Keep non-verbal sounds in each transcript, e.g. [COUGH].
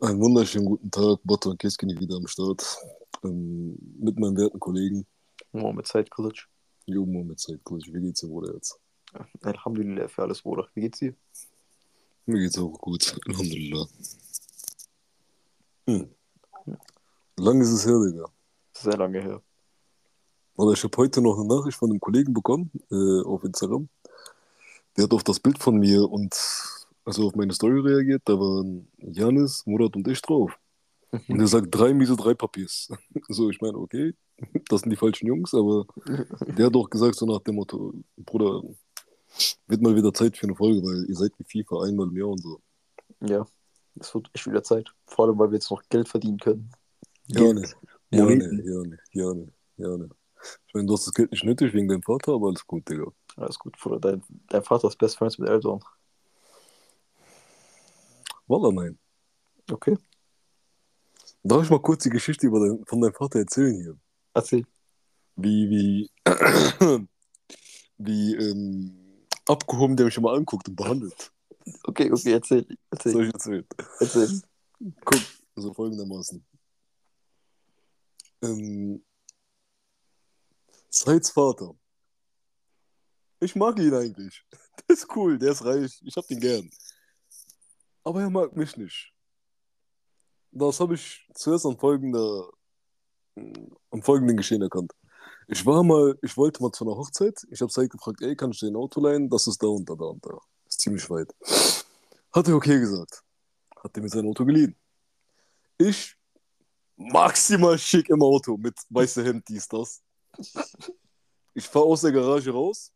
Einen wunderschönen guten Tag, Botte und Kiskini wieder am Start. Ähm, mit meinen werten Kollegen. Mohamed Said College. Jo, mit Zeit, Wie geht's dir, Bruder, jetzt? Alhamdulillah für alles, Bruder. Wie geht's dir? Mir geht's auch gut. Alhamdulillah. Hm. Lang ist es her, Digga. Sehr lange her. Oder ich habe heute noch eine Nachricht von einem Kollegen bekommen äh, auf Instagram. Der hat auf das Bild von mir und also auf meine Story reagiert. Da waren Janis, Murat und ich drauf. Und er sagt drei Miese, drei Papiers. [LAUGHS] So, ich meine, okay, [LAUGHS] das sind die falschen Jungs, aber der hat doch gesagt, so nach dem Motto, Bruder, wird mal wieder Zeit für eine Folge, weil ihr seid wie FIFA einmal mehr und so. Ja, es wird echt wieder Zeit. Vor allem, weil wir jetzt noch Geld verdienen können. Gerne, Geld. gerne, Moneten. gerne, gerne, gerne. Ich meine, du hast das Geld nicht nötig wegen deinem Vater, aber alles gut, Digga. Alles gut, Bruder. Dein, dein Vater ist Best Friends mit Eltern. Wallah, nein. Okay, Darf ich mal kurz die Geschichte über dein, von deinem Vater erzählen hier? erzähl. Wie, wie, [CLEARS THROAT] wie ähm, abgehoben der mich immer anguckt und behandelt. Okay, okay, erzähl. Das soll Erzähl. ich erzählen. erzähl. Guck, also folgendermaßen. Ähm, Saids Vater. Ich mag ihn eigentlich. [LAUGHS] Der ist cool, der ist reich. Ich hab den gern. Aber er mag mich nicht. Das habe ich zuerst an folgender, am folgenden Geschehen erkannt. Ich war mal, ich wollte mal zu einer Hochzeit. Ich habe Said gefragt, ey, kann ich dir ein Auto leihen? Das ist da und da, da und da. Ist ziemlich weit. Hat er okay gesagt. Hat er mir sein Auto geliehen. Ich maximal schick im Auto mit weißem Hemd, dies, das. Ich fahre aus der Garage raus,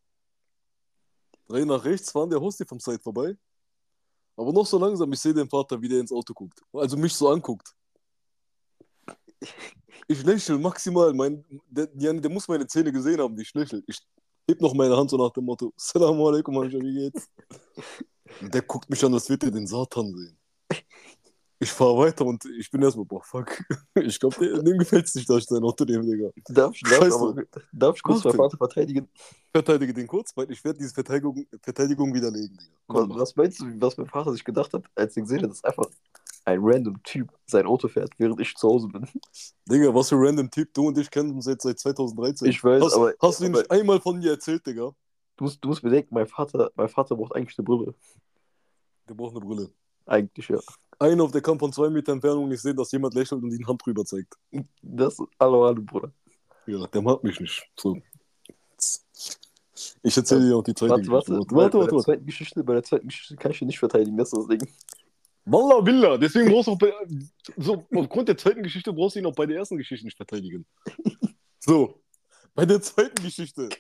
drehe nach rechts, fahren der Hostel vom Side vorbei. Aber noch so langsam, ich sehe den Vater, wie der ins Auto guckt. Also mich so anguckt. Ich lächle maximal. Mein, der, der, muss meine Zähne gesehen haben, wie ich lächle. Ich heb noch meine Hand so nach dem Motto: Assalamu alaikum, wie geht's? Der guckt mich an, als würde er den Satan sehen. Ich fahre weiter und ich bin erstmal, boah, fuck. [LAUGHS] Ich glaube, dem gefällt es nicht, dass ich sein Auto nehme, Digga. Darf, ich- darf, aber, darf ich kurz meinen Vater verteidigen? Verteidige den kurz, weil ich werde diese Verteidigung, Verteidigung widerlegen, Digga. Was, was meinst du, was mein Vater sich gedacht hat, als er gesehen hat, dass einfach ein random Typ sein Auto fährt, während ich zu Hause bin? [LAUGHS] Digga, was für ein random Typ. Du und ich kennen uns jetzt seit 2013. Ich weiß, hast, aber- Hast du ihn nicht einmal von mir erzählt, Digga? Du musst, du musst bedenken, mein Vater, mein Vater braucht eigentlich eine Brille. Der braucht eine Brille. Eigentlich, ja. Einer auf der kann von zwei Meter Entfernung nicht sehen, dass jemand lächelt und die Hand drüber zeigt. Das hallo, hallo, Bruder. Ja, der mag mich nicht. So. Ich erzähle dir auch die zweite Warte, Geschichte. warte, warte, bei, warte, der warte. zweiten Geschichte, bei der zweiten Geschichte kann ich ihn nicht verteidigen, das ist das Ding. Wallah, Billah. Deswegen brauchst du auch bei, so, aufgrund der zweiten Geschichte brauchst du ihn auch bei der ersten Geschichte nicht verteidigen. [LAUGHS] So, bei der zweiten Geschichte.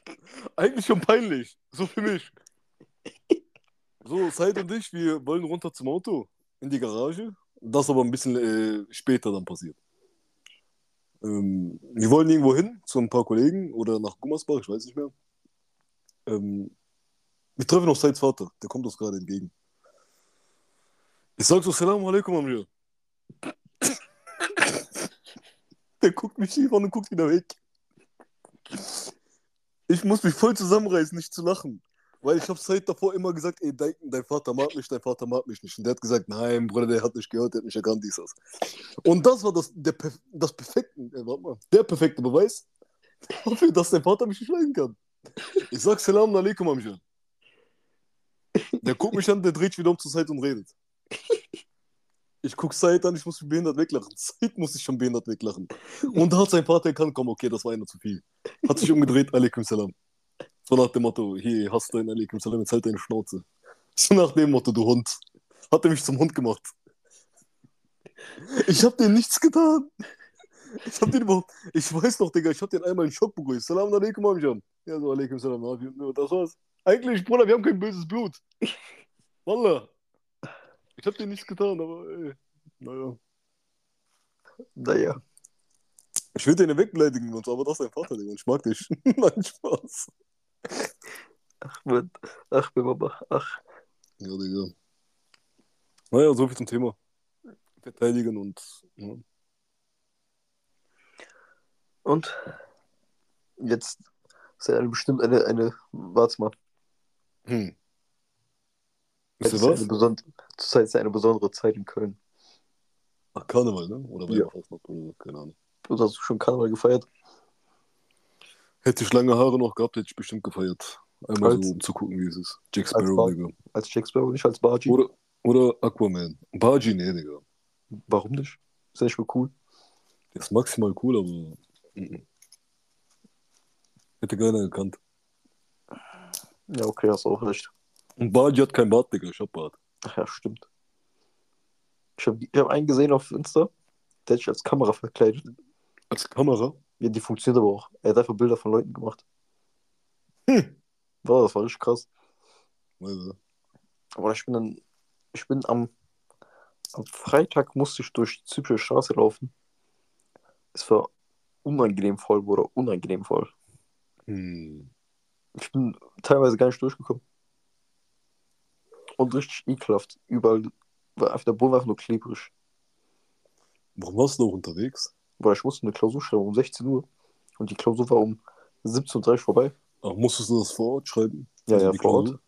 Eigentlich schon peinlich. So für mich. So, Said und ich, wir wollen runter zum Auto, in die Garage. Das aber ein bisschen äh, später dann passiert. Ähm, wir wollen irgendwo hin, zu ein paar Kollegen oder nach Gummersbach, ich weiß nicht mehr. Ähm, wir treffen noch Saids Vater, der kommt uns gerade entgegen. Ich sag so, Salam alaikum, Amir. [LAUGHS] Der guckt mich schief an und guckt wieder weg. Ich muss mich voll zusammenreißen, nicht zu lachen. Weil ich habe Said davor immer gesagt, ey, dein, dein Vater mag mich, dein Vater mag mich nicht. Und der hat gesagt, nein, Bruder, der hat nicht gehört, der hat nicht erkannt, dies, das. Und das war das, der, das perfekte, äh, warte mal, der perfekte Beweis dafür, dass dein Vater mich nicht leiden kann. Ich sag Salam alaikum, Amir. Der guckt mich an, der dreht wieder um zur Seite und redet. Ich guck Said an, ich muss mich behindert weglachen. Said muss sich schon behindert weglachen. Und da hat sein Vater erkannt, komm, okay, das war einer zu viel. Hat sich umgedreht, alaikum salam. So nach dem Motto, hier, hast du ein alaikum salam, jetzt halt deine Schnauze. So nach dem Motto, du Hund. Hat er mich zum Hund gemacht. Ich hab dir nichts getan. Ich hab den überhaupt, ich weiß noch, Digga, ich hab den einmal in Schock begrüßt. Salam alaikum, Amjan. Ja, so alaikum salam. Das war's. Eigentlich, Bruder, wir haben kein böses Blut. Wallah. Ich hab dir nichts getan, aber ey, naja. Naja. Ich will den wegbeleidigen und so, aber das ist dein Vater, Digga. und Ich mag dich. [LAUGHS] Nein, Spaß. Ach, Mann. Ach, Mama. Ach. Ja, Digga. Naja, so viel zum Thema. Verteidigen und. Ja. Und jetzt ist ja eine, bestimmt eine, eine, warte mal. Hm. Jetzt Wisst ist ihr was? eine beson- Zurzeit ist ja eine besondere Zeit in Köln. Ach, Karneval, ne? Oder Ja. Keine Ahnung. Oder hast du schon Karneval gefeiert? Hätte ich lange Haare noch gehabt, hätte ich bestimmt gefeiert. Einmal Als- so, um zu gucken, wie es ist. Jack Als Sparrow, Bar- Digga. Als Jack Sparrow, nicht als Bargy? Oder, oder Aquaman. Baji, nee, Digga. Warum nicht? Ist ja nicht mehr cool. Der ist maximal cool, aber. mhm. Hätte keiner gekannt. Ja, okay, hast auch recht. Und Baji hat kein Bart, Digga. Ich hab Bart. Ach ja, stimmt. Ich habe ich hab einen gesehen auf Insta, der hat sich als Kamera verkleidet. Als Kamera? Ja, die funktioniert aber auch. Er hat einfach Bilder von Leuten gemacht. Hm. Wow, das war richtig krass. Also, Aber ich bin dann, ich bin am, am Freitag musste ich durch die Zyprische Straße laufen. Es war unangenehm voll, Bruder, unangenehm voll. hm. Ich bin teilweise gar nicht durchgekommen. Und richtig ekelhaft. Überall war einfach der Boden war einfach nur klebrig. Warum warst du noch unterwegs? Weil ich musste eine Klausur schreiben um 16 Uhr. Und die Klausur war um 17.30 Uhr vorbei. Ach, musstest du das vor Ort schreiben? Ja, Also ja, vor Ort. Klausur?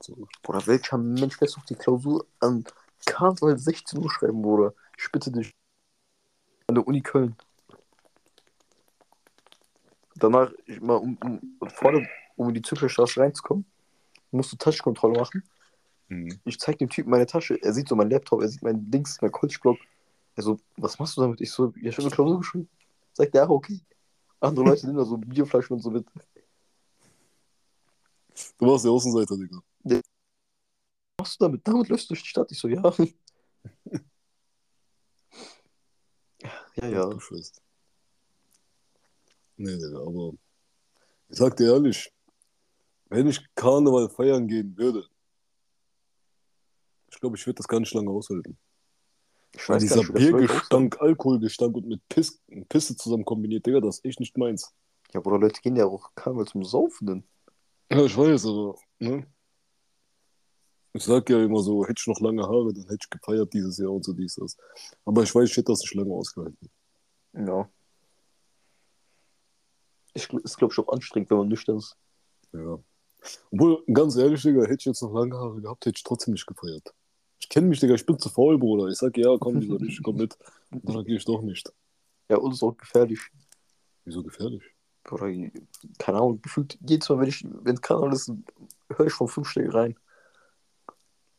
So. Bruder, welcher Mensch lässt auf die Klausur an Karneval 16 Uhr schreiben, Bruder? Ich bitte dich. An der Uni Köln. Danach, ich mal, um, um, vor dem, um in die Zyprische Straße reinzukommen, musst du Taschenkontrolle machen. Hm. Ich zeig dem Typen meine Tasche. Er sieht so meinen Laptop, er sieht mein Dings, mein College-Blog. Er so, was machst du damit? Ich so, ja, ich habe eine Klausur geschrieben. Sagt er, okay. Andere Leute nehmen da so Bierflaschen und so mit. Du warst der Außenseiter, Digga. Was machst du damit? Damit läufst du durch die Stadt. Ich so, ja. [LAUGHS] ja, ja. Du. Nee, Digga, aber ich sag dir ehrlich, wenn ich Karneval feiern gehen würde, ich glaube, ich würde das gar nicht lange aushalten. Ich weiß dieser Biergestank, Alkoholgestank und mit Piss, Pisse zusammen kombiniert, Digga, das ist echt nicht meins. Ja, Bruder, Leute gehen ja auch Karneval zum Saufen. Denn. Ja, ich weiß, aber, ne? Ich sag ja immer so, hätte ich noch lange Haare, dann hätte ich gefeiert dieses Jahr und so dies, das. Aber ich weiß, ich hätte das nicht lange ausgehalten. Ja. Ich, ist, glaube ich, auch anstrengend, wenn man nüchtern ist. Ja. Obwohl, ganz ehrlich, Digga, hätte ich jetzt noch lange Haare gehabt, hätte ich trotzdem nicht gefeiert. Ich kenne mich, Digga, ich bin zu faul, Bruder. Ich sag, ja, komm, lieber nicht, komm mit. [LAUGHS] Und dann gehe ich doch nicht. Ja, und ist auch gefährlich. Wieso gefährlich? Bruder, keine Ahnung, gefühlt jedes Mal, wenn ich, wenn Karneval ist, höre ich von fünf Stellen rein.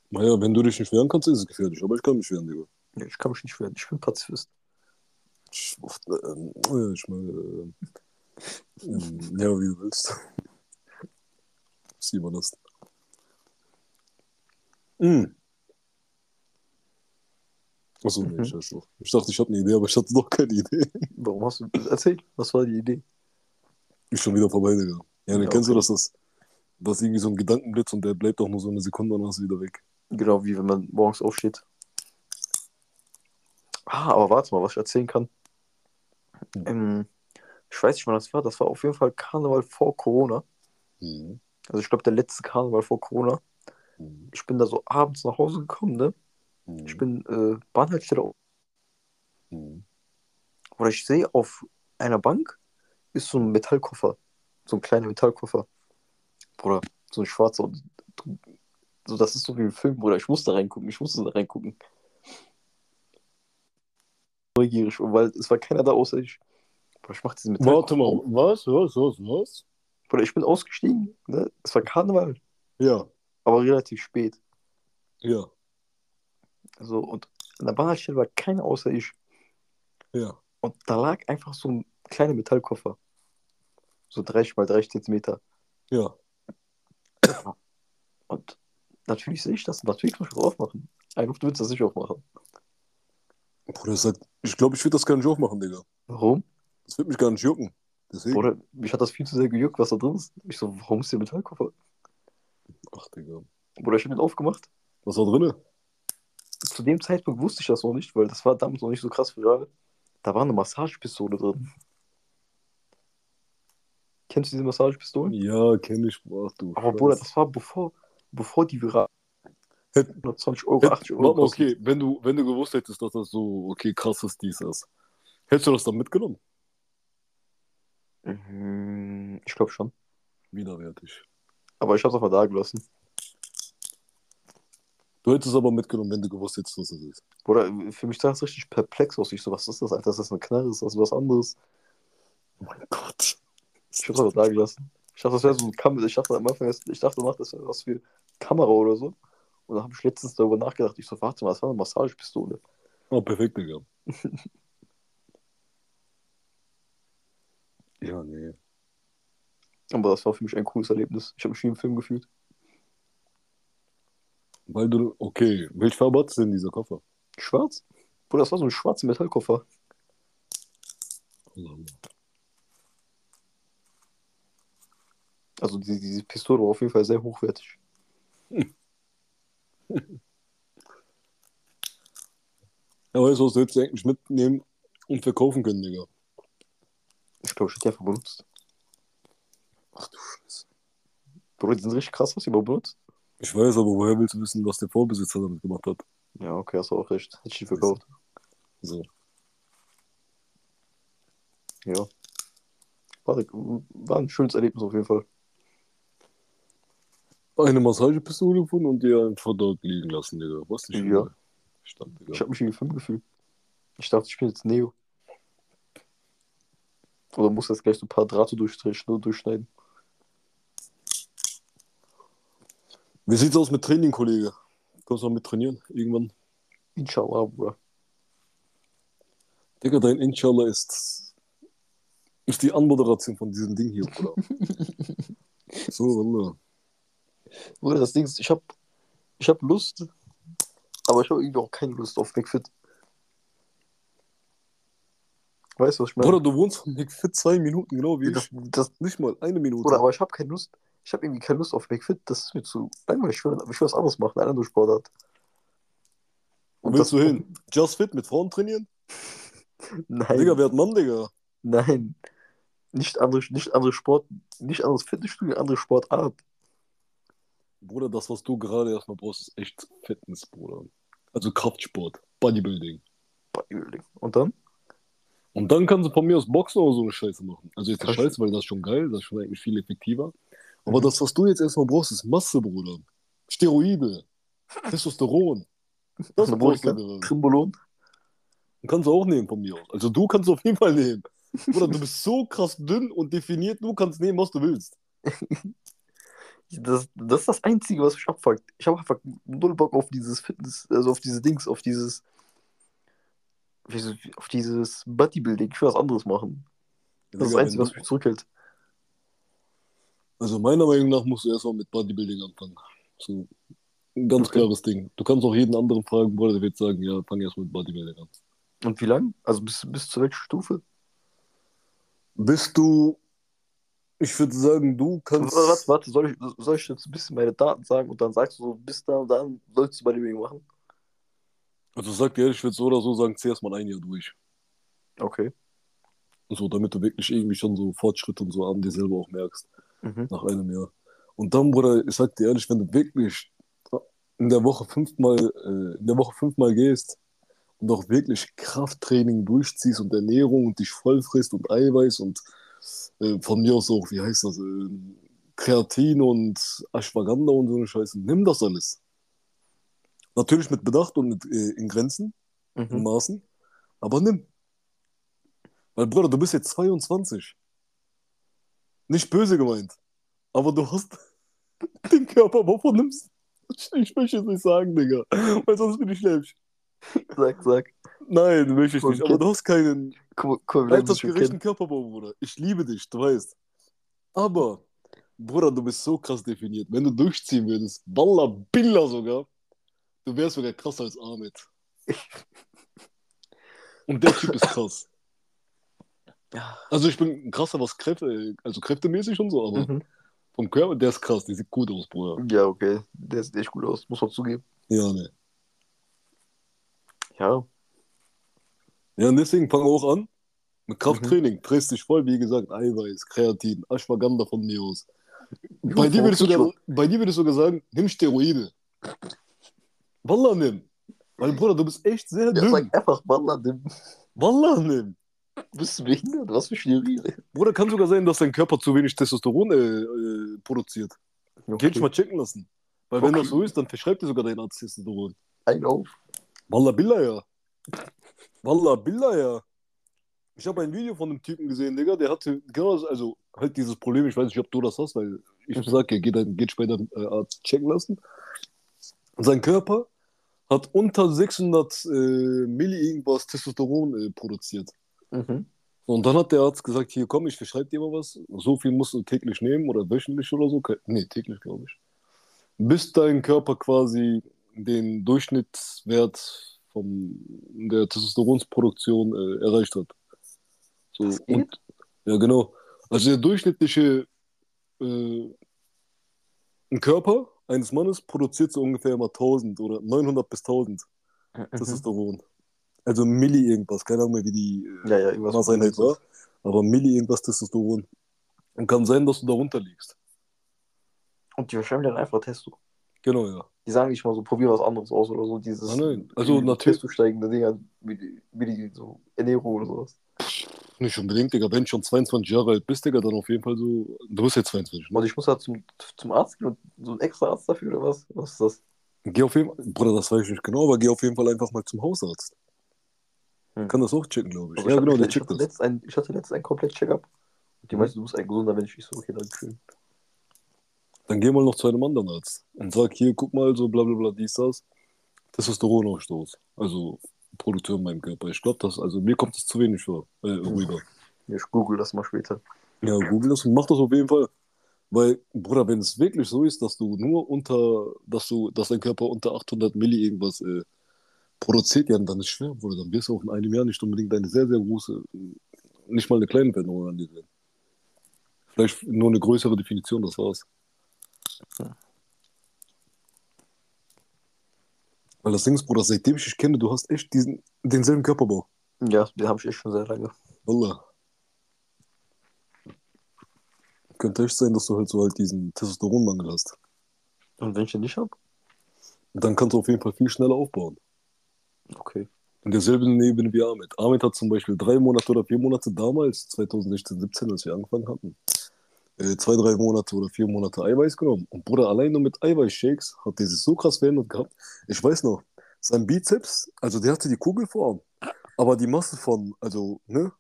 Naja, wenn du dich nicht wehren kannst, ist es gefährlich. Aber ich kann mich wehren, Digga. Ja, ich kann mich nicht wehren, ich bin Pazifist. Ich, oft, ähm, äh, ich meine, ähm, ähm, ja, wie du willst. [LAUGHS] Sieh mal das. Mm. Achso, nee, Mhm. ich, weiß noch. ich dachte, ich habe eine Idee, aber ich hatte noch keine Idee. [LAUGHS] Warum hast du. Erzähl, was war die Idee? Ist schon wieder vorbei, Digga. Ja, dann Ja, kennst du okay. das, das, das ist irgendwie so ein Gedankenblitz und der bleibt auch nur so eine Sekunde und dann ist er wieder weg. Genau, wie wenn man morgens aufsteht. Ah, aber warte mal, was ich erzählen kann. Ähm, ich weiß nicht, wann das war. Das war auf jeden Fall Karneval vor Corona. Mhm. Also ich glaube, der letzte Karneval vor Corona. Mhm. Ich bin da so abends nach Hause gekommen, ne? Mhm. Ich bin äh, Bahnhaltestelle. Mhm. Oder ich sehe auf einer Bank ist so ein Metallkoffer. So ein kleiner Metallkoffer. Oder so ein schwarzer. Und so, das ist so wie im Film, Bruder. Ich muss da reingucken. Ich musste da reingucken. Neugierig, weil es war keiner da außer ich. Bruder, ich mach diesen Warte Metallkoffer. mal, auf. was, was, was, was? Bruder, ich bin ausgestiegen. Ne? Es war Karneval, Ja, aber relativ spät. ja, So, und an der Bahnhaltestelle war keiner außer ich. ja. Und da lag einfach so ein kleiner Metallkoffer. So 30 mal 30 Zentimeter. Ja, Und natürlich sehe ich das. Natürlich muss ich das aufmachen. Einfach, du willst das nicht aufmachen. Bruder, das ich glaube, ich würde das gar nicht aufmachen, Digga. Warum? Das wird mich gar nicht jucken. Deswegen. Oder mich hat das viel zu sehr gejuckt, was da drin ist. Ich so, warum ist der Metallkoffer? Ach, Digga. Bruder, ich habe ihn aufgemacht. Was war drinne? Zu dem Zeitpunkt wusste ich das noch nicht, weil das war damals noch nicht so krass viral. Da war eine Massagepistole drin. Kennst du diese Massagepistolen? Ja, kenne ich. Ach, du Aber. Bruder, das war bevor, bevor die viral Hätt- 120 Euro, Hätt- 80 Euro okay, wenn du, wenn du gewusst hättest, dass das so, okay, krass ist, dies, das. Hättest du das dann mitgenommen? Mhm, Ich glaube schon. Widerwärtig. Aber ich habe es einfach da gelassen. Du hättest es aber mitgenommen, wenn du gewusst hättest, was das ist. Bruder, für mich sah das richtig perplex aus. Ich so, was ist das, Alter? Ist das eine Knarre? Ist das was anderes? Oh mein Gott. Ich hab's aber da gelassen. Ich dachte, das wäre so ein Kamera. Ich dachte am Anfang, ich dachte danach, das wäre was für Kamera oder so. Und dann habe ich letztens darüber nachgedacht. Ich so, warte mal, das war eine Massagepistole. Oh, perfekt, Digga. [LAUGHS] ja, nee. Aber das war für mich ein cooles Erlebnis. Ich habe mich wie im Film gefühlt. Weil du, okay, welche Farbe hat es denn dieser Koffer? Schwarz? Bruder, das war so ein schwarzer Metallkoffer. Allah. Also die, diese Pistole war auf jeden Fall sehr hochwertig. [LAUGHS] Ja, weißt du, was du jetzt eigentlich mitnehmen und verkaufen können, Digga? Ich glaube, ich hätte die einfach benutzt. Ach du Scheiße. Bruder, die sind richtig krass, was die überhaupt benutzt. Ich weiß, aber woher willst du wissen, was der Vorbesitzer damit gemacht hat? Ja, okay, hast du auch recht. Hätte ich die verkauft. So. Ja. War, war ein schönes Erlebnis auf jeden Fall. Eine Massagepistole gefunden und die einfach dort liegen lassen, Digga. Was nicht Ja. Stand, Ich Digga. habe mich wie im Film gefühlt. Ich dachte, ich bin jetzt Neo. Oder muss jetzt gleich so ein paar Drähte durchstreichen, durchschneiden. Wie sieht's aus mit Training, Kollege? Kommst du noch mit trainieren? Irgendwann? Inshallah, Bruder. Digga, dein Inshallah ist, ist die Anmoderation von diesem Ding hier, Bruder. [LAUGHS] so, Wallah. Bruder, das Ding ist, ich hab, ich hab Lust, aber ich habe irgendwie auch keine Lust auf McFit. Weißt du, was ich meine? Bruder, du wohnst von McFit zwei Minuten, genau wie das, ich. das, Nicht mal eine Minute. Bruder, aber ich habe keine Lust. Ich habe irgendwie keine Lust auf McFit. Das ist mir zu langweilig. Ich will, ich will was anderes machen, eine andere Sportart. Wo willst du hin? Just Fit mit Frauen trainieren? [LAUGHS] Nein. Digga, wer hat Mann, Digga? Nein. Nicht andere, nicht andere Sport, nicht anderes Fitnessstudio, andere Sportart. Bruder, das, was du gerade erstmal brauchst, ist echt Fitness, Bruder. Also Kraftsport, Bodybuilding. Bodybuilding. Und dann? Und dann kannst du von mir aus Boxen oder so eine Scheiße machen. Also jetzt eine. Scheiße, weil das ist schon geil, das ist schon eigentlich viel effektiver. Aber Mhm. das, was du jetzt erstmal brauchst, ist Masse, Bruder. Steroide, [LAUGHS] Testosteron. Das brauchst du. Trimbolon. Kannst du auch nehmen von mir aus. Also du kannst auf jeden Fall nehmen. Bruder, du bist so krass dünn und definiert, du kannst nehmen, was du willst. [LAUGHS] Das, das ist das Einzige, was mich abfuckt. Ich habe einfach null Bock auf dieses Fitness, also auf diese Dings, auf dieses, auf dieses Bodybuilding. Ich will was anderes machen. Das ist das Einzige, was mich zurückhält. Also meiner Meinung nach musst du erstmal mit Bodybuilding anfangen. So ein ganz Okay. klares Ding. Du kannst auch jeden anderen fragen, Bruder, der wird sagen, ja, fang erst mit Bodybuilding an. Und wie lang? Also bis, bis zu welcher Stufe? Bist du, ich würde sagen, du kannst. Warte, warte, soll ich, soll ich jetzt ein bisschen meine Daten sagen und dann sagst du so, bis da und dann sollst du Bodybuilding machen? Also sag dir ehrlich, ich würde so oder so sagen, zieh erst mal ein Jahr durch. Okay. So, damit du wirklich irgendwie schon so Fortschritte und so an dir selber auch merkst, Mhm. nach einem Jahr. Und dann, Bruder, ich sag dir ehrlich, wenn du wirklich in der Woche fünfmal, äh, in der Woche fünfmal gehst und auch wirklich Krafttraining durchziehst und Ernährung und dich voll frisst und Eiweiß und äh, von mir aus auch, wie heißt das, äh, Kreatin und Ashwagandha und so eine Scheiße, nimm das alles. Natürlich mit Bedacht und mit, äh, in Grenzen, in Mhm. Maßen, aber nimm. Weil, Bruder, du bist jetzt 22. Nicht böse gemeint. Aber du hast [LAUGHS] den Körper, wovon nimmst Ich möchte es nicht sagen, Digga. Weil sonst bin ich schlecht. Sag, sag. Nein, möchte ich nicht. Aber du hast keinen altersgerechten kennen. Körperbau, Bruder. Ich liebe dich, du weißt. Aber, Bruder, du bist so krass definiert. Wenn du durchziehen würdest, Walla Billa sogar, du wärst sogar krasser als Ahmed. [LAUGHS] Und der Typ ist krass. Ja. Also ich bin krasser, was Kräfte, also kräftemäßig und so, aber Mhm. vom Körper, der ist krass, der sieht gut aus, Bruder. Ja, okay. Der sieht echt gut aus, muss man zugeben. Ja, ne. Ja. Ja, und deswegen fang auch an mit Mhm. Krafttraining. Frisst dich voll, wie gesagt, Eiweiß, Kreatin, Ashwagandha von mir aus. Bei dir, würde ich warum sogar, bei dir würde ich sogar sagen, nimm Steroide. Wallah nimm. Weil, Bruder, du bist echt sehr Ja, dünn. sag einfach, Wallah, du Wallah nimm. Bist du behindert? Was für Theorie? Bruder, kann sogar sein, dass dein Körper zu wenig Testosteron äh, äh, produziert. Geh dich mal checken lassen. Weil wenn Okay. das so ist, dann verschreibt dir sogar dein Arzt Testosteron. Ein auf. Wallah Billah ja. Wallah Billah ja. Ich habe ein Video von einem Typen gesehen, Digga, der hatte genau das, also halt dieses Problem, ich weiß nicht, ob du das hast, weil ich Mhm. sag ja, geht, geht später äh, Arzt checken lassen. Und sein Körper hat unter 600 äh, Milli irgendwas Testosteron äh, produziert. Mhm. Und dann hat der Arzt gesagt, hier komm, ich verschreibe dir mal was. So viel musst du täglich nehmen oder wöchentlich oder so. Nee, täglich, glaube ich. Bis dein Körper quasi den Durchschnittswert von der Testosteronsproduktion äh, erreicht hat. So, und, ja, genau. Also der durchschnittliche äh, Körper eines Mannes produziert so ungefähr immer 1000 oder 900 bis 1000 Mhm. Also Milli irgendwas, keine Ahnung mehr, wie die äh, Ja, ja, irgendwas. Maßeinheit war, aber Milli irgendwas Testosteron. Und kann sein, dass du darunter liegst. Und die verschreiben dann einfach Testo. Genau, ja. Die sagen nicht mal so, probier was anderes aus oder so. Dieses Ah, nein. Also die natürlich- steigende Dinger, wie die, wie die so Ernährung oder sowas. Nicht unbedingt, Digga. Wenn du schon 22 Jahre alt bist, Digga, dann auf jeden Fall so. Du bist jetzt 22, ne? Und ich muss da zum, zum Arzt gehen und so ein extra Arzt dafür oder was? Was ist das? Geh auf jeden Fall, Bruder, das weiß ich nicht genau, aber geh auf jeden Fall einfach mal zum Hausarzt. Hm. Kann das auch checken, glaube ich. Also ja, ich genau, hatte, der checkt das. ein, ich hatte letztens ein komplett Check-up. Die meinte, du bist ein gesunder Mensch. Ich so, okay, danke schön. Dann geh mal noch zu einem anderen Arzt und sag, hier, guck mal, so bla bla bla, dies, das. Testosteronausstoß. Also Produktion in meinem Körper. Ich glaube, das, also mir kommt das zu wenig vor, äh, rüber. Ich google das mal später. Ja, google das und mach das auf jeden Fall. Weil, Bruder, wenn es wirklich so ist, dass du nur unter, dass du, dass dein Körper unter 800 Milli irgendwas äh, produziert, ja, dann ist schwer, Bruder. Dann wirst du auch in einem Jahr nicht unbedingt eine sehr, sehr große, nicht mal eine kleine Veränderung an dir sehen. Vielleicht nur eine größere Definition, das war's. Ja. Weil das Ding ist, Bruder, seitdem ich dich kenne, du hast echt diesen, denselben Körperbau. Ja, den habe ich echt schon sehr lange. Wallah. Könnte echt sein, dass du halt so halt diesen Testosteronmangel hast. Und wenn ich den nicht habe? Dann kannst du auf jeden Fall viel schneller aufbauen. Okay. In derselben Ebene wie Ahmed. Ahmed hat zum Beispiel drei Monate oder vier Monate damals, 2016, 17, als wir angefangen hatten, äh, zwei, drei Monate oder vier Monate Eiweiß genommen. Und Bruder, allein nur mit Eiweißshakes hat der sich so krass verändert gehabt. Ich weiß noch, sein Bizeps, also der hatte die Kugelform, aber die Masse von, also, ne,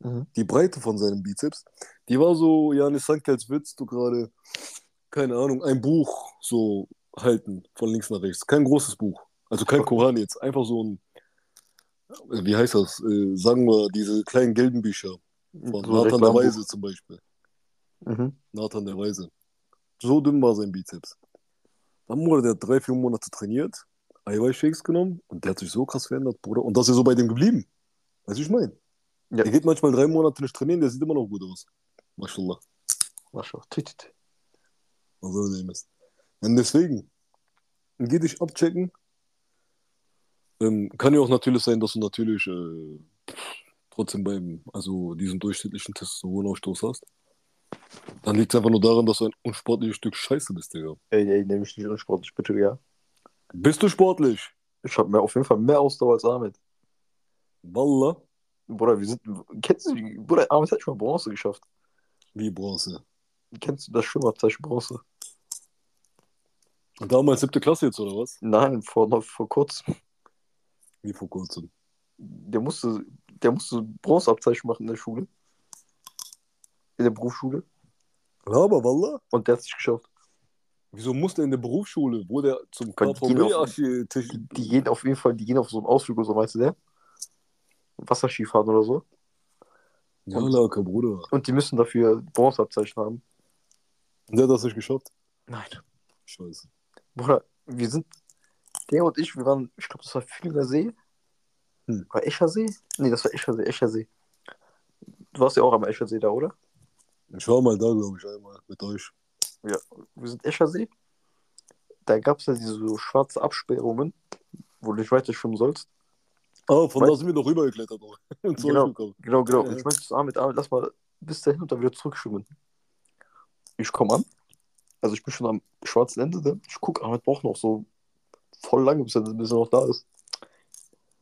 Mhm. die Breite von seinem Bizeps, die war so, ja, nicht Sankt, als würdest du gerade, keine Ahnung, ein Buch so halten, von links nach rechts. Kein großes Buch. Also kein Koran jetzt, einfach so ein, wie heißt das, äh, sagen wir, diese kleinen gelben Bücher von So Nathan der. Weise zum Beispiel. Mhm. Nathan der Weise. So dünn war sein Bizeps. Dann wurde der drei, vier Monate trainiert, Eiweißshakes genommen und der hat sich so krass verändert, Bruder. Und das ist so bei dem geblieben. Weißt du, ich meine? Ja. Der geht manchmal drei Monate nicht trainieren, der sieht immer noch gut aus. Mashallah. Mascha. Tütüt. Was soll dem ist. Und deswegen, geh dich abchecken. Ähm, kann ja auch natürlich sein, dass du natürlich äh, trotzdem beim, also diesen durchschnittlichen Testosteronausstoß hast. Dann liegt es einfach nur daran, dass du ein unsportliches Stück Scheiße bist, Digga. Ey, ey, nehme ich nicht unsportlich, bitte, ja. Bist du sportlich? Ich habe auf jeden Fall mehr Ausdauer als Ahmed. Wallah. Bruder, wir sind. Kennst du die? Bruder, Ahmed hat schon mal Bronze geschafft. Wie Bronze. Kennst du das Schwimmabzeichen Bronze? Damals siebte Klasse jetzt, oder was? Nein, vor, vor kurzem. Wie vor kurzem. Der musste, der musste Bronzeabzeichen machen in der Schule. In der Berufsschule. Aber Wallah. Und der hat es nicht geschafft. Wieso musste er in der Berufsschule, wo der zum KVB-Architekt. Die, die gehen auf jeden Fall, die gehen auf so einen Ausflug oder so, meinst du der? Wasserskifahren oder so. Ja, Laka, Bruder. Und die müssen dafür Bronzeabzeichen haben. Und der hat das nicht geschafft. Nein. Scheiße. Bruder, wir sind, der und ich, wir waren, ich glaube, das war Fühlinger See. Hm. War Eschersee? Nee, das war Eschersee, Eschersee. Du warst ja auch am Eschersee da, oder? Ich war mal da, glaube ich, einmal mit euch. Ja. Wir sind Eschersee. Da gab es ja diese so schwarze Absperrungen, wo du nicht weiter schwimmen sollst. Ah, von Weil- da sind wir doch rübergeklettert. [LAUGHS] Genau. Genau, genau. Ja. Ich meinte zu Ahmed, Ahmed, lass mal bis dahin und dann wieder zurückschwimmen. Ich komme an. Also ich bin schon am schwarzen Ende. Ne? Ich gucke, Ahmed braucht noch so voll lange, bis er, bis er noch da ist.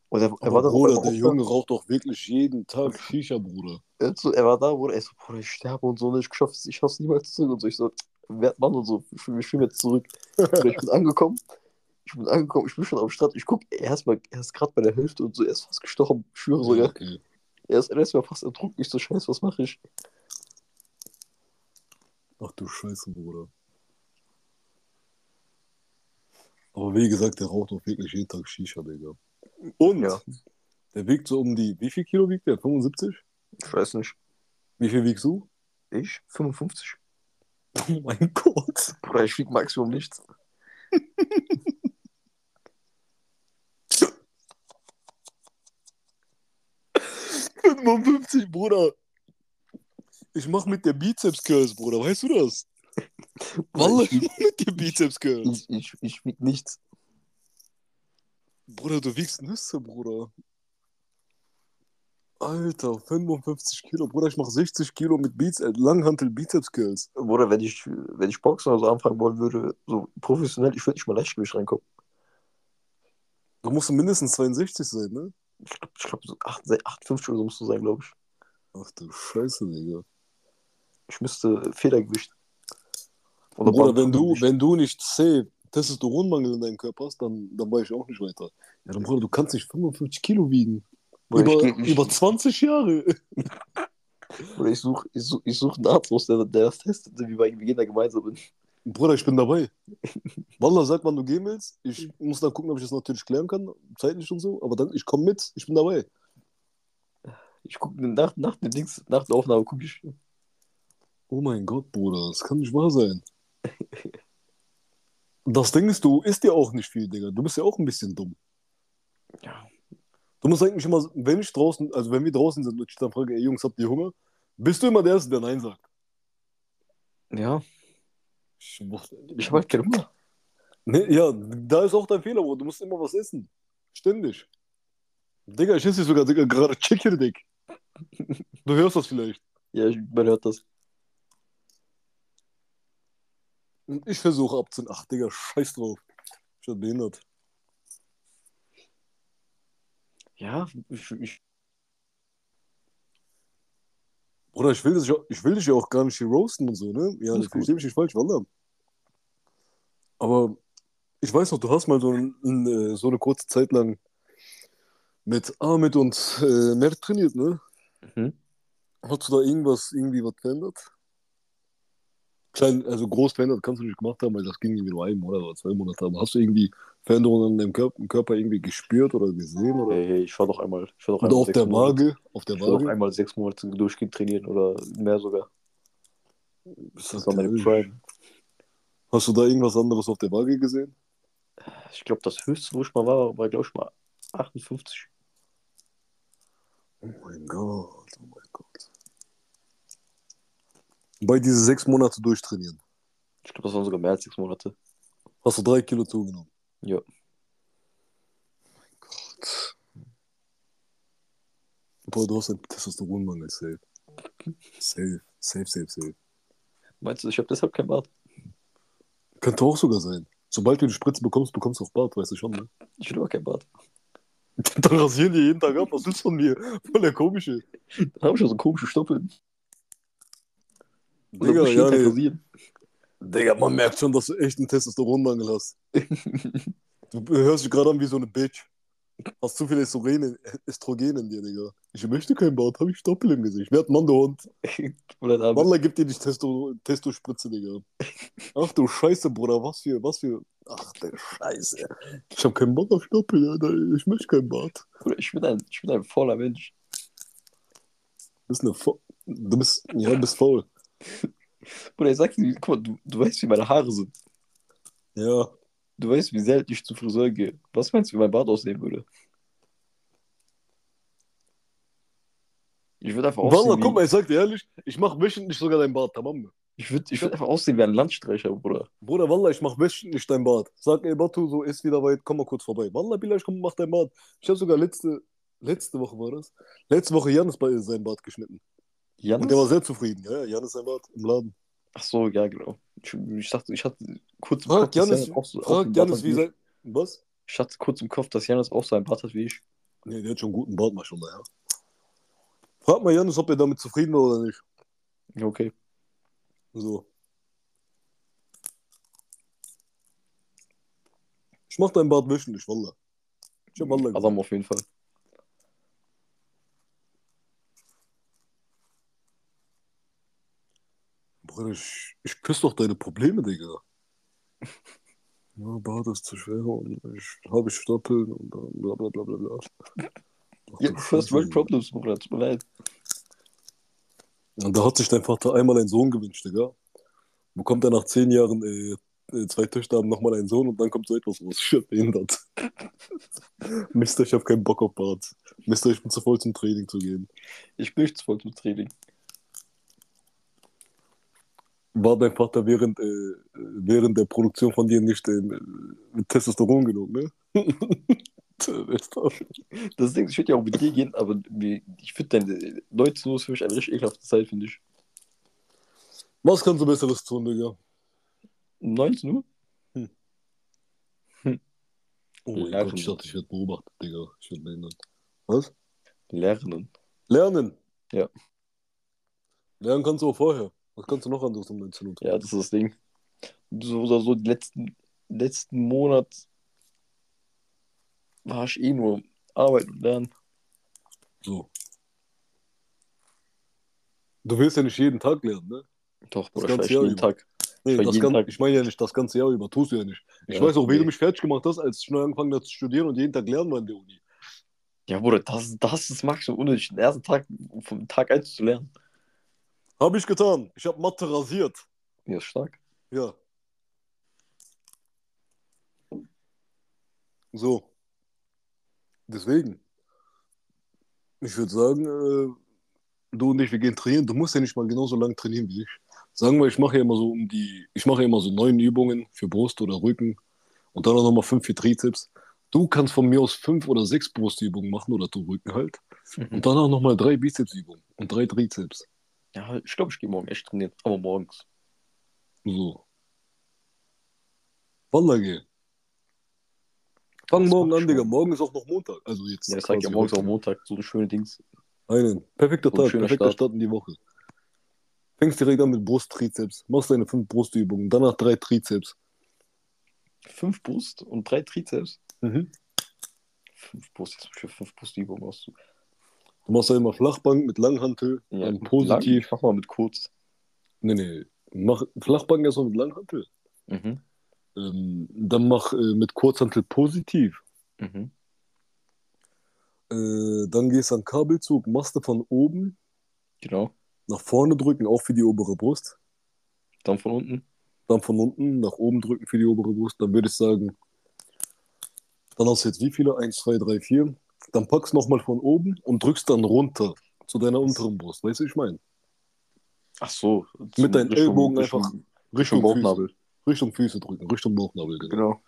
Und er, er war da Bruder, der da. Junge raucht doch wirklich jeden Tag Shisha, Bruder. Er, so, er war da, Bruder, er so, Bruder, ich sterbe und so, ne? ich schaff's, ich schaff's niemals zurück und so. Ich so, wer Mann und so. Ich, ich schwimme jetzt zurück. Oder ich bin [LAUGHS] angekommen. Ich bin angekommen, ich bin schon am Strand. Ich guck, er ist, mal, er ist gerade bei der Hälfte und so, er ist fast gestorben. Ich schwöre sogar. okay. Er ist, mal fast ertrunken. Ich so, scheiße, was mache ich? Ach du Scheiße, Bruder. Aber wie gesagt, der raucht auch wirklich jeden Tag Shisha, Digga. Und Ja. der wiegt so um die, wie viel Kilo wiegt der? 75? Ich weiß nicht. Wie viel wiegst du? Ich? 55. Oh mein Gott. Bruder, ich wieg Maximum nichts. 55, Bruder. Ich mach mit der Bizeps Curls, Bruder. Weißt du das? Wallah, mit der Bizeps Curls. ich, ich, ich wieg nichts. Bruder, du wiegst Nüsse, Bruder. Alter, 55 Kilo. Bruder, ich mach 60 Kilo mit Beats, äh, Langhantel Bizeps Curls. Bruder, wenn ich, wenn ich Boxen oder so anfangen wollen würde, so professionell, ich würde nicht mal Leichtgewicht reinkommen. Da musst du mindestens 62 sein, ne? Ich glaube, ich glaub, so 8, 58 oder so musst du sein, glaube ich. Ach du Scheiße, Digga. Ich müsste Federgewicht. Oder Bruder, wenn du, Bankdrückgewicht. wenn du nicht safe Testosteronmangel in deinem Körper hast, dann, dann weiß ich auch nicht weiter. Ja, dann Bruder, du kannst nicht 55 Kilo wiegen. Bruder, über, über 20 Jahre. Bruder, ich suche ich such, ich such einen Arzt der, der das testet, wie wir wir da gemeinsam sind. Bruder, ich bin dabei. [LAUGHS] Wallah, sag, wann du gehen willst. Ich muss dann gucken, ob ich das natürlich klären kann, zeitlich und so. Aber dann, ich komme mit, ich bin dabei. Ich gucke nach, nach dem Dings, nach der Aufnahme gucke ich. Oh mein Gott, Bruder, das kann nicht wahr sein. Das Ding ist, du isst ja auch nicht viel, Digga. Du bist ja auch ein bisschen dumm. Ja. Du musst eigentlich immer, wenn ich draußen, also wenn wir draußen sind und ich dann frage, ey Jungs, habt ihr Hunger? Bist du immer der Erste, der Nein sagt? Ja, Ich, muss- ich halt keinen Hunger. Nee, ja, da ist auch dein Fehler, Bruder. Du musst immer was essen. Ständig. Digga, ich esse sogar Digga, gerade Chicken Dick. Du hörst das vielleicht. Ja, ich, man hört das. Und ich versuche abzunehmen. Ach, Digga, scheiß drauf. Ich bin behindert. Ja, ich, ich, Bruder, ich will, dich, ich will dich ja auch gar nicht hier roasten und so, ne? Ja, ich verstehe mich nicht falsch, Wallah. Aber ich weiß noch, du hast mal so, ein, ein, äh, so eine kurze Zeit lang mit Ahmed und äh, Mert trainiert, ne? Mhm. Hast du da irgendwas, irgendwie was verändert? Klein, also groß verändert kannst du nicht gemacht haben, weil das ging irgendwie nur einen Monat oder zwei Monate. Aber hast du irgendwie Veränderungen an deinem Körper, Körper irgendwie gespürt oder gesehen? Oder, hey, hey, ich war doch einmal. Ich war doch einmal auf sechs der Monate- Waage? Auf der Ich war doch Waage? einmal sechs Monate durchgehend trainieren oder mehr sogar. Ist Das war meine? Prime. Hast du da irgendwas anderes auf der Waage gesehen? Ich glaube, das höchste, wo ich mal war, war, glaube ich, mal 58. Oh mein Gott, oh mein Gott. Bei diese sechs Monate durchtrainieren. Ich glaube, das waren sogar mehr als sechs Monate. Hast du drei Kilo zugenommen? Ja. Gott. Boah, du hast einen Testosteronmangel, safe. Safe, safe, safe, safe. Meinst du, ich habe deshalb kein Bart? Könnte auch sogar sein. Sobald du die Spritze bekommst, bekommst du auch Bart, weißt du schon, ne? Ich will aber kein Bart. [LAUGHS] Dann rasieren die jeden Tag ab. Was willst du von mir? Voll der komische. Dann habe ich ja so komische Stoppeln. Dann Digga, ja, nee. Digga, man merkt schon, dass du echt einen Testosteronmangel hast. [LAUGHS] Du hörst dich gerade an wie so eine Bitch. Hast zu viel Östrogen, Östrogen in dir, Digga. Ich möchte keinen Bart, hab ich Stoppel im Gesicht. Wer hat Mann, der Hund? Oder da Wallah gibt dir die Testo, Testo-Spritze, Digga. Ach du Scheiße, Bruder, was für, was für. Ach der Scheiße. Ich hab keinen Bock auf Stoppel, Alter. Ich möchte keinen Bart. Bruder, ich bin ein, ich bin ein fauler Mensch. Du bist eine Fa Du bist, ja, du bist faul. [LAUGHS] Bruder, ich sag dir, guck mal, du, du weißt, wie meine Haare sind. Ja. Du weißt, wie selten ich zum Friseur gehe. Was meinst du, wie mein Bart aussehen würde? Ich würde einfach Wallah, aussehen guck wie, mal, ich sag dir ehrlich, ich mach wöchentlich sogar dein Bart, tamam. ich würd, ich würd einfach aussehen wie ein Landstreicher, Bruder. Bruder, Wallah, ich mach wöchentlich dein Bart. Sag, ey, Batu, so ist wieder weit, komm mal kurz vorbei. Wallah, Bilal, komm, mach dein Bart. Ich habe sogar letzte, letzte Woche war das, letzte Woche Janis bei sein Bart geschnitten. Jan Und der war sehr zufrieden, ja. Jan ist einfach im Laden. Ach so, ja, genau. Ich, ich dachte, ich hatte kurz im Kopf, Janis, Janis auch so frag, Janis, wie sein. Was? Ich hatte kurz im Kopf, dass Janis auch so einen Bart hat wie ich. Nee, der hat schon einen guten Bart, mal schon mal, ja. Frag mal Janis, ob er damit zufrieden war oder nicht. Okay. So. Ich mach deinen Bart wöchentlich, Wallah. Ich hab Wallah gesagt. Auf jeden Fall. Bruder, ich, ich küsse doch deine Probleme, Digga. [LAUGHS] Ja, Bart ist zu schwer und ich habe Stoppeln und dann bla bla bla bla bla. Ach, Ja, du [LAUGHS] First World. Problems, Bruder. Tut mir leid. Und da hat sich dein Vater einmal einen Sohn gewünscht, Digga. Bekommt er nach zehn Jahren äh, äh, zwei Töchter haben nochmal einen Sohn und dann kommt so etwas raus. [LAUGHS] Ich werd behindert. Mister, ich hab keinen Bock auf Bart. Mister, ich bin zu voll zum Training zu gehen. Ich bin nicht zu voll zum Training. War dein Vater während, äh, während der Produktion von dir nicht äh, mit Testosteron genug, ne? [LAUGHS] Das- Ding, ich würde ja auch mit dir gehen, aber ich finde deine 19 Uhr ist für mich eine richtig ekelhafte Zeit, finde ich. Was kannst du Besseres tun, Digga? Um 19 Uhr? Oh mein Lernen. Gott, ich dachte, ich werde beobachtet, Digga. Ich werde behindert. Was? Lernen. Lernen. Ja. Lernen kannst du auch vorher. Was kannst du noch anderes um 19 Uhr tun? Ja, das ist das Ding. So so, die letzten, letzten Monat war ich eh nur arbeiten und lernen. So. Du willst ja nicht jeden Tag lernen, ne? Doch, Das Bruder, ganze Jahr jeden über. Tag. Nee, das jeden kann, Tag- ich meine ja nicht das ganze Jahr über, tust du ja nicht. Ich Ja, weiß auch, wie nee. du mich fertig gemacht hast, als ich neu angefangen habe zu studieren und jeden Tag lernen war in der Uni. Ja, Bruder, das, das ist Maximum, ohne den ersten Tag vom Tag 1 zu lernen. Habe ich getan. Ich habe Mathe rasiert. Ja, stark. Ja. So. Deswegen. Ich würde sagen, äh, du und ich, wir gehen trainieren. Du musst ja nicht mal genauso lang trainieren wie ich. Sagen wir, ich mache ja immer so um die, ich mache ja immer so neun Übungen für Brust oder Rücken und dann auch nochmal fünf für Trizeps. Du kannst von mir aus fünf oder sechs Brustübungen machen oder du Rücken halt. Und dann auch nochmal drei Bizepsübungen und drei Trizeps. Ja, ich glaube, ich gehe morgen echt trainieren. Aber morgens. So. Wallah, geh. Fang morgen an, Digga. Morgen ist auch noch Montag. Also jetzt. Ja, das sag ich ja morgens auch Montag, so eine schöne Dings. Einen. Perfekter So ein Tag, perfekter Start. Start in die Woche. Fängst direkt an mit Brust, Trizeps. Machst deine fünf Brustübungen. Danach drei Trizeps. Fünf Brust und drei Trizeps. Mhm. Fünf Brust, jetzt für fünf Brustübungen aus. Du machst ja immer Flachbank mit Langhantel. Ja, dann positiv. Lang, mach mal mit kurz. Nee, nee. Mach Flachbank erstmal mit Langhantel. Mhm. Ähm, dann mach äh, mit Kurzhantel positiv. Mhm. Äh, dann gehst du an Kabelzug. Machst du von oben Genau. nach vorne drücken, auch für die obere Brust. Dann von unten. dann von unten nach oben drücken für die obere Brust, dann würde ich sagen, dann hast du jetzt wie viele? 1, 2, 3, 4. Dann packst du nochmal von oben und drückst dann runter zu deiner unteren Brust. Weißt du, ich meine? Ach so. Mit deinen Richtung- Ellbogen Richtung- einfach Richtung Richtung Bauchnabel. Füße, Richtung Füße drücken, Richtung Bauchnabel. Genau. Genau.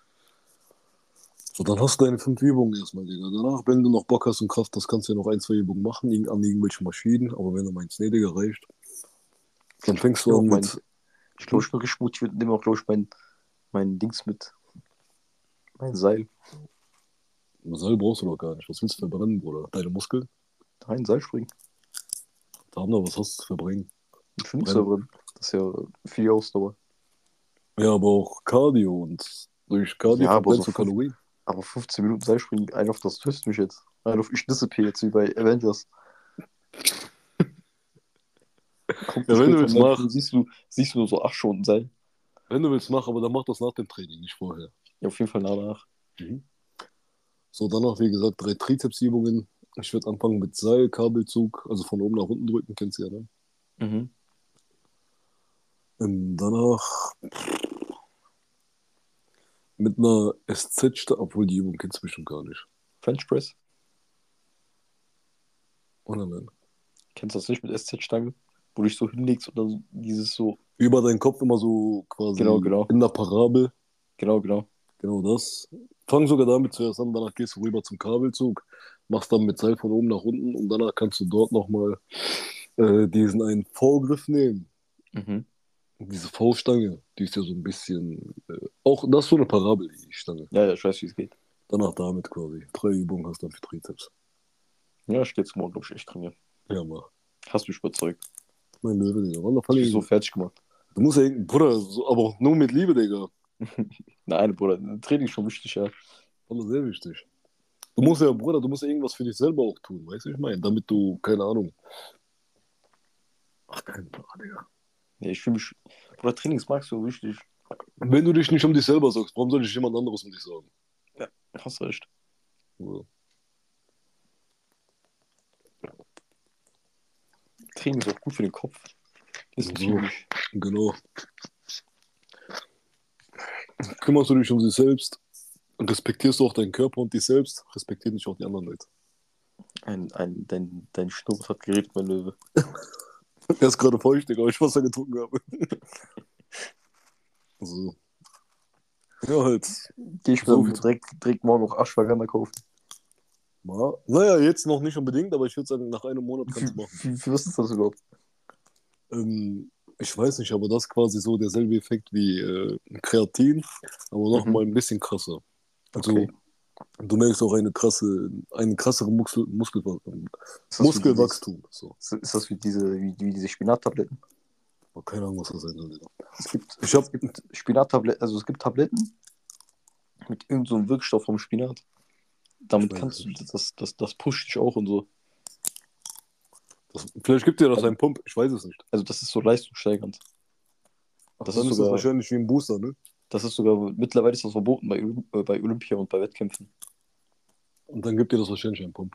So, dann hast du deine fünf Übungen erstmal, Digga. Danach, wenn du noch Bock hast und Kraft hast, kannst du ja noch ein, zwei Übungen machen an irgendwelchen Maschinen. Aber wenn du meinst, nee, Digga, reicht. Dann fängst du Ja, an mein- mit. Ich glaube, ich bin richtig motiviert. Nehme auch, glaube ich, mein, mein Dings mit. Mein Seil. Seil brauchst du doch gar nicht. Was willst du verbrennen, Bruder? Deine Muskeln? Nein, Seil springen. Da haben wir was hast du zu verbringen. Ich finde drin. Das ist ja viel Ausdauer. Ja, aber auch Cardio und durch Cardio Ja, verbrennst so du Kalorien. Aber 15 Minuten Seilspringen, ein auf das tust mich jetzt. Ein auf ich disappear jetzt wie bei Avengers. [LAUGHS] Kommt Ja, wenn du willst, mach. Siehst du, siehst du nur so 8 Stunden Seil. Wenn du willst, mach, aber dann mach das nach dem Training, nicht vorher. Ja, auf jeden Fall danach. So, danach, wie gesagt, drei Trizepsübungen. Ich würde anfangen mit Seil, Kabelzug, also von oben nach unten drücken, kennst du ja, ne? Mhm. Ähm, danach mit einer SZ, obwohl die Übung kennst du bestimmt gar nicht. French Press. Oder nein? Kennst du das nicht mit SZ-Stange? Wo du dich so hinlegst und dann dieses so. Über deinen Kopf immer so quasi Genau, genau. in der Parabel. Genau, genau. Genau das. Fang sogar damit zuerst an, danach gehst du rüber zum Kabelzug, machst dann mit Seil von oben nach unten und danach kannst du dort nochmal äh, diesen einen V-Griff nehmen. Mhm. Diese V-Stange, die ist ja so ein bisschen, äh, auch das ist so eine Parabel, die Stange. Ja, ja, ich weiß, wie es geht. Danach damit quasi. Drei Übungen hast du dann für Trizeps. Ja, jetzt morgen, glaube ich, echt trainieren. Ja, mach. Hast mich überzeugt. Mein Löwe, Digga. Hast mich Falli, so fertig gemacht. Du musst ja, Bruder, so, aber auch nur mit Liebe, Digga. [LAUGHS] Nein, Bruder, Training ist schon wichtig, ja. Alles sehr wichtig. Du musst ja, Bruder, du musst ja irgendwas für dich selber auch tun, weißt du, ich meine, damit du, keine Ahnung. Ach, kein Plan, Digga. ja ich fühle mich. Bruder, Training ist so wichtig. Wenn du dich nicht um dich selber sorgst, warum soll ich jemand anderes um dich sorgen? Hast recht. Ja. Training ist auch gut für den Kopf. Ist So. Genau. Kümmerst du dich um dich selbst, respektierst du auch deinen Körper und dich selbst, respektier dich auch die anderen Leute. Ein, ein, dein, dein Schnurrbart hat geredet, mein Löwe. Er ist gerade feucht, Digga, weil ich Wasser getrunken habe. [LAUGHS] so. Ja, halt. Geh ich So direkt, direkt morgen auch Ashwagandha kaufen. Mal. Naja, jetzt noch nicht unbedingt, aber ich würde sagen, nach einem Monat kannst du Wie, machen. wie, wie was ist das überhaupt? Ähm, ich weiß nicht, aber das ist quasi so derselbe Effekt wie äh, Kreatin, aber noch Mhm. ein bisschen krasser. Also Okay. du merkst auch eine krasse, einen krasseren Muskel, Muskel, Muskelwachstum. So. dieses- Ist das wie diese, wie, wie diese Spinattabletten? Keine Ahnung, was das sein soll. Es gibt, Ich hab- es gibt Spinattabletten, also es gibt Tabletten mit irgendeinem so einem Wirkstoff vom Spinat. Damit kannst du, das, das, das pusht dich auch und so. Das, vielleicht gibt dir das Also- einen Pump, ich weiß es nicht. Also das ist so leistungssteigernd. Das Dann ist ist das sogar- wahrscheinlich wie ein Booster, ne? Das ist sogar, mittlerweile ist das verboten bei, äh, bei Olympia und bei Wettkämpfen. Und dann gibt dir das wahrscheinlich einen Pump.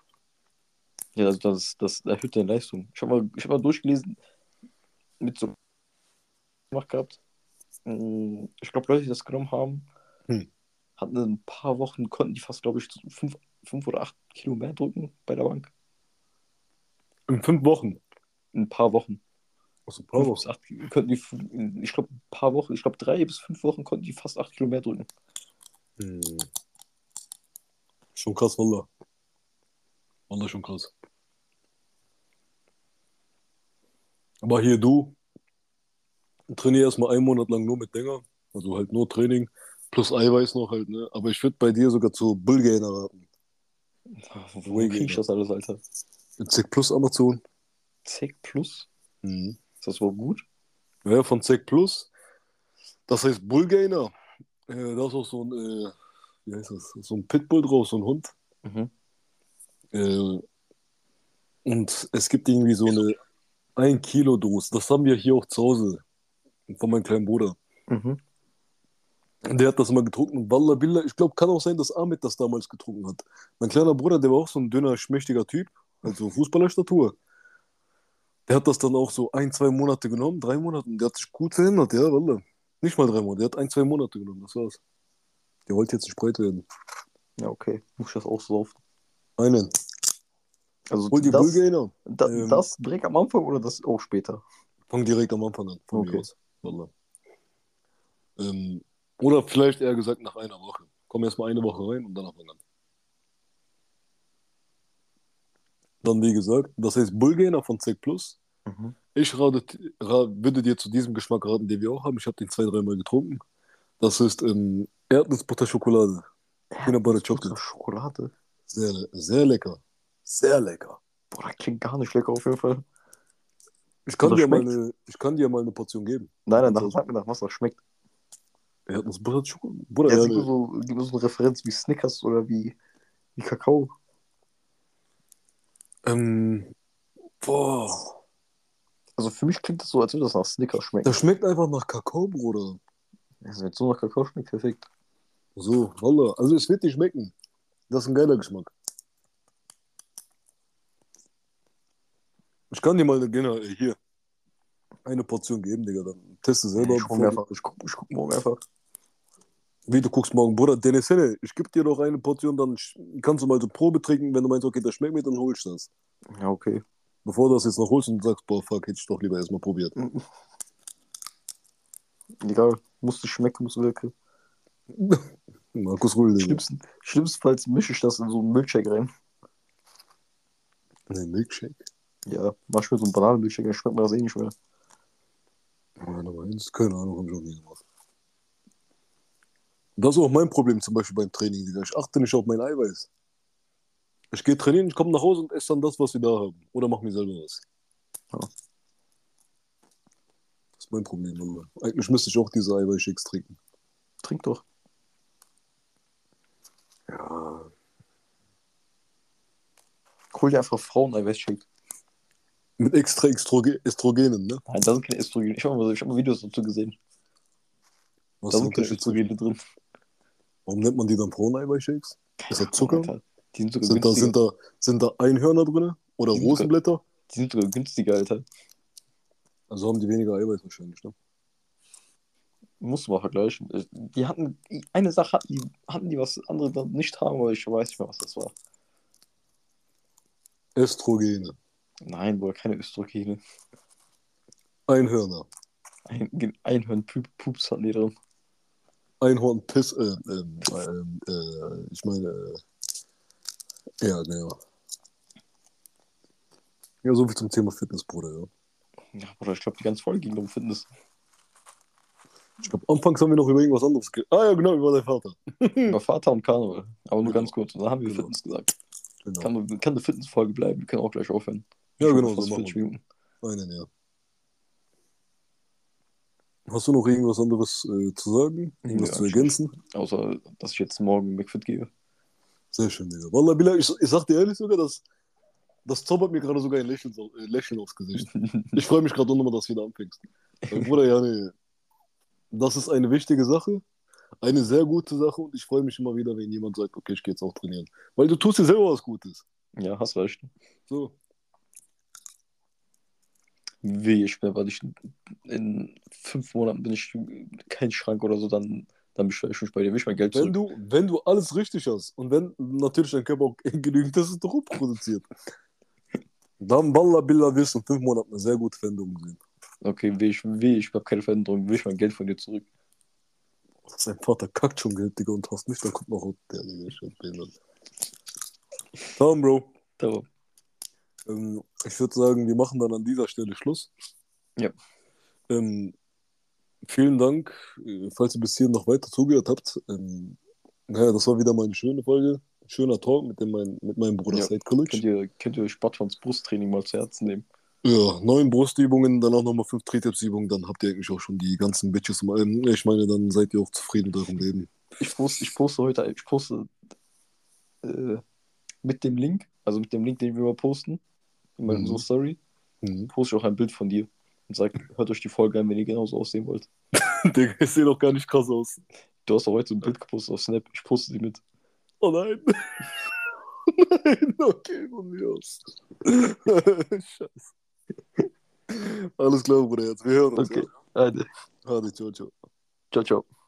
Ja, also das, das erhöht deine Leistung. Ich habe mal, ich hab mal durchgelesen, mit so gemacht gehabt. Mm, Ich glaube, Leute, die das genommen haben, Hm. hatten in ein paar Wochen, konnten die fast, glaube ich, fünf, fünf oder acht Kilo mehr drücken bei der Bank. In fünf Wochen. In ein paar Wochen. Also ein paar Wochen. acht, könnten die, ich glaube, ein paar Wochen, ich glaube, drei bis fünf Wochen konnten die fast acht Kilo mehr drücken. Hm. Schon krass, Wallah. Wallah, schon krass. Aber hier du, trainier erstmal einen Monat lang nur mit Dinger. Also halt nur Training, plus Eiweiß noch halt, ne? Aber ich würde bei dir sogar zu Bullgainer raten. Wo krieg ich das alles, Alter? Zec Plus Amazon. Zec Plus? Mhm. Ist das wohl gut? Ja, von Zec Plus. Das heißt Bullgainer. Äh, da ist auch so ein, äh, wie heißt das? So ein Pitbull drauf, so ein Hund. Mhm. Äh, und es gibt irgendwie so eine 1 Kilo Dose. Das haben wir hier auch zu Hause. Von meinem kleinen Bruder. Mhm. Der hat das mal getrunken. Wallah Billah, ich glaube, kann auch sein, dass Ahmed das damals getrunken hat. Mein kleiner Bruder, der war auch so ein dünner, schmächtiger Typ. Also Fußballerstatur. Der hat das dann auch so ein, zwei Monate genommen, drei Monate. Und der hat sich gut verändert, ja, Wallah. Nicht mal drei Monate, der hat ein, zwei Monate genommen, das war's. Der wollte jetzt nicht breit werden. Ja, okay. Muss ich das auch so oft. Einen. Also Hol die das, da, ähm, das direkt am Anfang oder das auch später? Fang direkt am Anfang an, von Okay. mir aus. Wallah. Ähm, oder vielleicht eher gesagt nach einer Woche. Komm erst mal eine Woche rein und dann Anfang an. Dann, wie gesagt, das heißt Bullgainer von Zec Plus. Mhm. Ich rate, ra, würde dir zu diesem Geschmack raten, den wir auch haben. Ich habe den zwei, dreimal getrunken. Das ist ähm, Erdnussbutter-Schokolade. Peanut Butter Chocolate. Schokolade. Sehr, sehr lecker. Sehr lecker. Boah, das klingt gar nicht lecker auf jeden Fall. Ich kann, dir mal eine, ich kann dir mal eine Portion geben. Nein, nein, Also- nach, sag mir nach, was das schmeckt. Erdnussbutter-Schokolade? Bruder, Ja, ja, so, gib mir so eine Referenz wie Snickers oder wie, wie Kakao. Ähm, boah. Also für mich klingt das so, als würde das nach Snickers schmecken. Das schmeckt einfach nach Kakao, Bruder. Also wenn es so nach Kakao schmeckt, perfekt. So, Wallah. Also es wird dir schmecken. Das ist ein geiler Geschmack. Ich kann dir mal eine, genau, äh, hier eine Portion geben, Digga. Dann teste selber. Ich guck einfach, ich guck, ich guck morgen einfach. Wie du guckst morgen, Bruder, Dennis Henne, ich gebe dir noch eine Portion, dann kannst du mal so Probe trinken. Wenn du meinst, okay, das schmeckt mir, dann holst du das. Ja, okay. Bevor du das jetzt noch holst und sagst, boah, fuck, hätte ich doch lieber erstmal probiert. Egal, muss nicht schmecken, muss wirken. [LAUGHS] Markus Digga. Schlimmsten, schlimmstenfalls mische ich das in so einen Milchshake rein. Nee, Milkshake. Ja, mach mir so einen Bananenmilchshake, dann schmeckt mir das eh nicht mehr. Meine meins, keine Ahnung, hab ich auch nie gemacht. Das ist auch mein Problem zum Beispiel beim Training. Ich achte nicht auf mein Eiweiß. Ich gehe trainieren, ich komme nach Hause und esse dann das, was wir da haben. Oder mach mir selber was. Ja. Das ist mein Problem, Mann. Eigentlich müsste ich auch diese Eiweißshakes trinken. Trink doch. Ja. Hol dir einfach Frauen-Eiweiß-Shake. Mit extra Estroge Estrogenen, ne? Nein, da sind keine Östrogene. Ich habe mal, ich hab mal Videos dazu gesehen. Was Da sind keine? Östrogene drin. Warum nennt man die dann Fraueneiweiß-Shakes? Ist das Zucker? Alter. Die sind sogar Sind da, sind, da, sind da Einhörner drin? Oder Die Rosenblätter? Die sind sogar günstiger, Alter. Also haben die weniger Eiweiß wahrscheinlich, ne? Musst du mal vergleichen. Äh, Die hatten, eine Sache hatten die, hatten die, was andere dann nicht haben, aber ich weiß nicht mehr, was das war. Estrogene. Nein, Bruder, keine Östrogene. Einhörner. Ein, Einhorn-Pups hatten die drin. Einhorn, Piss, äh, ähm, ähm, äh, ich meine, äh, ja, genau. Ja, so viel zum Thema Fitness, Bruder, ja. Ja, Bruder, ich glaube, die ganze Folge ging um Fitness. Ich glaube, anfangs haben wir noch über irgendwas anderes ge Ah ja, genau, über deinen Vater. [LAUGHS] Über Vater und Karneval. Aber nur Genau. ganz kurz. Und dann haben wir Genau. Fitness gesagt. Genau. Kann, kann eine Fitnessfolge bleiben. Wir können auch gleich aufhören. Ja, Schon genau, so machen 40 wir. Einen, ja. Hast du noch irgendwas anderes äh, zu sagen? Irgendwas Ja, zu ergänzen? Außer, dass ich jetzt morgen McFit gehe. Sehr schön, Digga. Wallah, Bilal, ich, ich sag dir ehrlich sogar, dass das zaubert mir gerade sogar ein Lächeln, äh, Lächeln aufs Gesicht. [LAUGHS] Ich freue mich gerade nochmal, dass du wieder anfängst. Bruder, ja, nee, das ist eine wichtige Sache, eine sehr gute Sache und ich freue mich immer wieder, wenn jemand sagt, okay, ich gehe jetzt auch trainieren. Weil du tust dir selber was Gutes. ja, hast recht. So. Wie ich bin, weil ich in fünf Monaten bin ich kein Schrank oder so, dann, dann beschwere ich mich bei dir. Will ich mein Geld Wenn zurück. du, wenn du alles richtig hast und wenn natürlich dein Körper auch [LAUGHS] genügend Testosteron produziert, dann, Wallah, Billah, wirst du in fünf Monaten eine sehr gute Veränderung sehen. Okay, will ich, will ich habe keine Veränderung, will ich mein Geld von dir zurück. Sein Vater kackt schon Geld, Digga, und hast nicht, dann kommt noch der, Digga, ich hab behindert. Ciao, Bro. Aber, Ähm, ich würde sagen, wir machen dann an dieser Stelle Schluss. Ja. Ähm, vielen Dank, äh, falls ihr bis hierhin noch weiter zugehört habt. Ähm, naja, das war wieder mal eine schöne Folge. Ein schöner Talk mit, dem, mein, mit meinem Bruder Ja, Said könnt ihr, könnt ihr euch Bartons Brusttraining mal zu Herzen nehmen? Ja, neun Brustübungen, dann auch nochmal fünf Trizepsübungen, dann habt ihr eigentlich auch schon die ganzen Bitches. mal- Ähm, ich meine, dann seid ihr auch zufrieden mit eurem Leben. Ich poste, ich poste heute, ich poste äh, mit dem Link, also mit dem Link, den wir mal posten, in meiner Mhm. so Story, Mhm. poste ich auch ein Bild von dir und sag, hört euch die Folge an, wenn ihr genauso aussehen wollt. [LAUGHS] Digga, ich sehe doch gar nicht krass aus. Du hast doch heute so ein Bild gepostet auf Snap, ich poste sie mit. Oh nein. [LAUGHS] nein, okay, von mir aus. [LAUGHS] Scheiße. Alles klar, Bruder, jetzt. Wir hören uns. Okay? Ade. Hadi, ciao, ciao. ciao, ciao.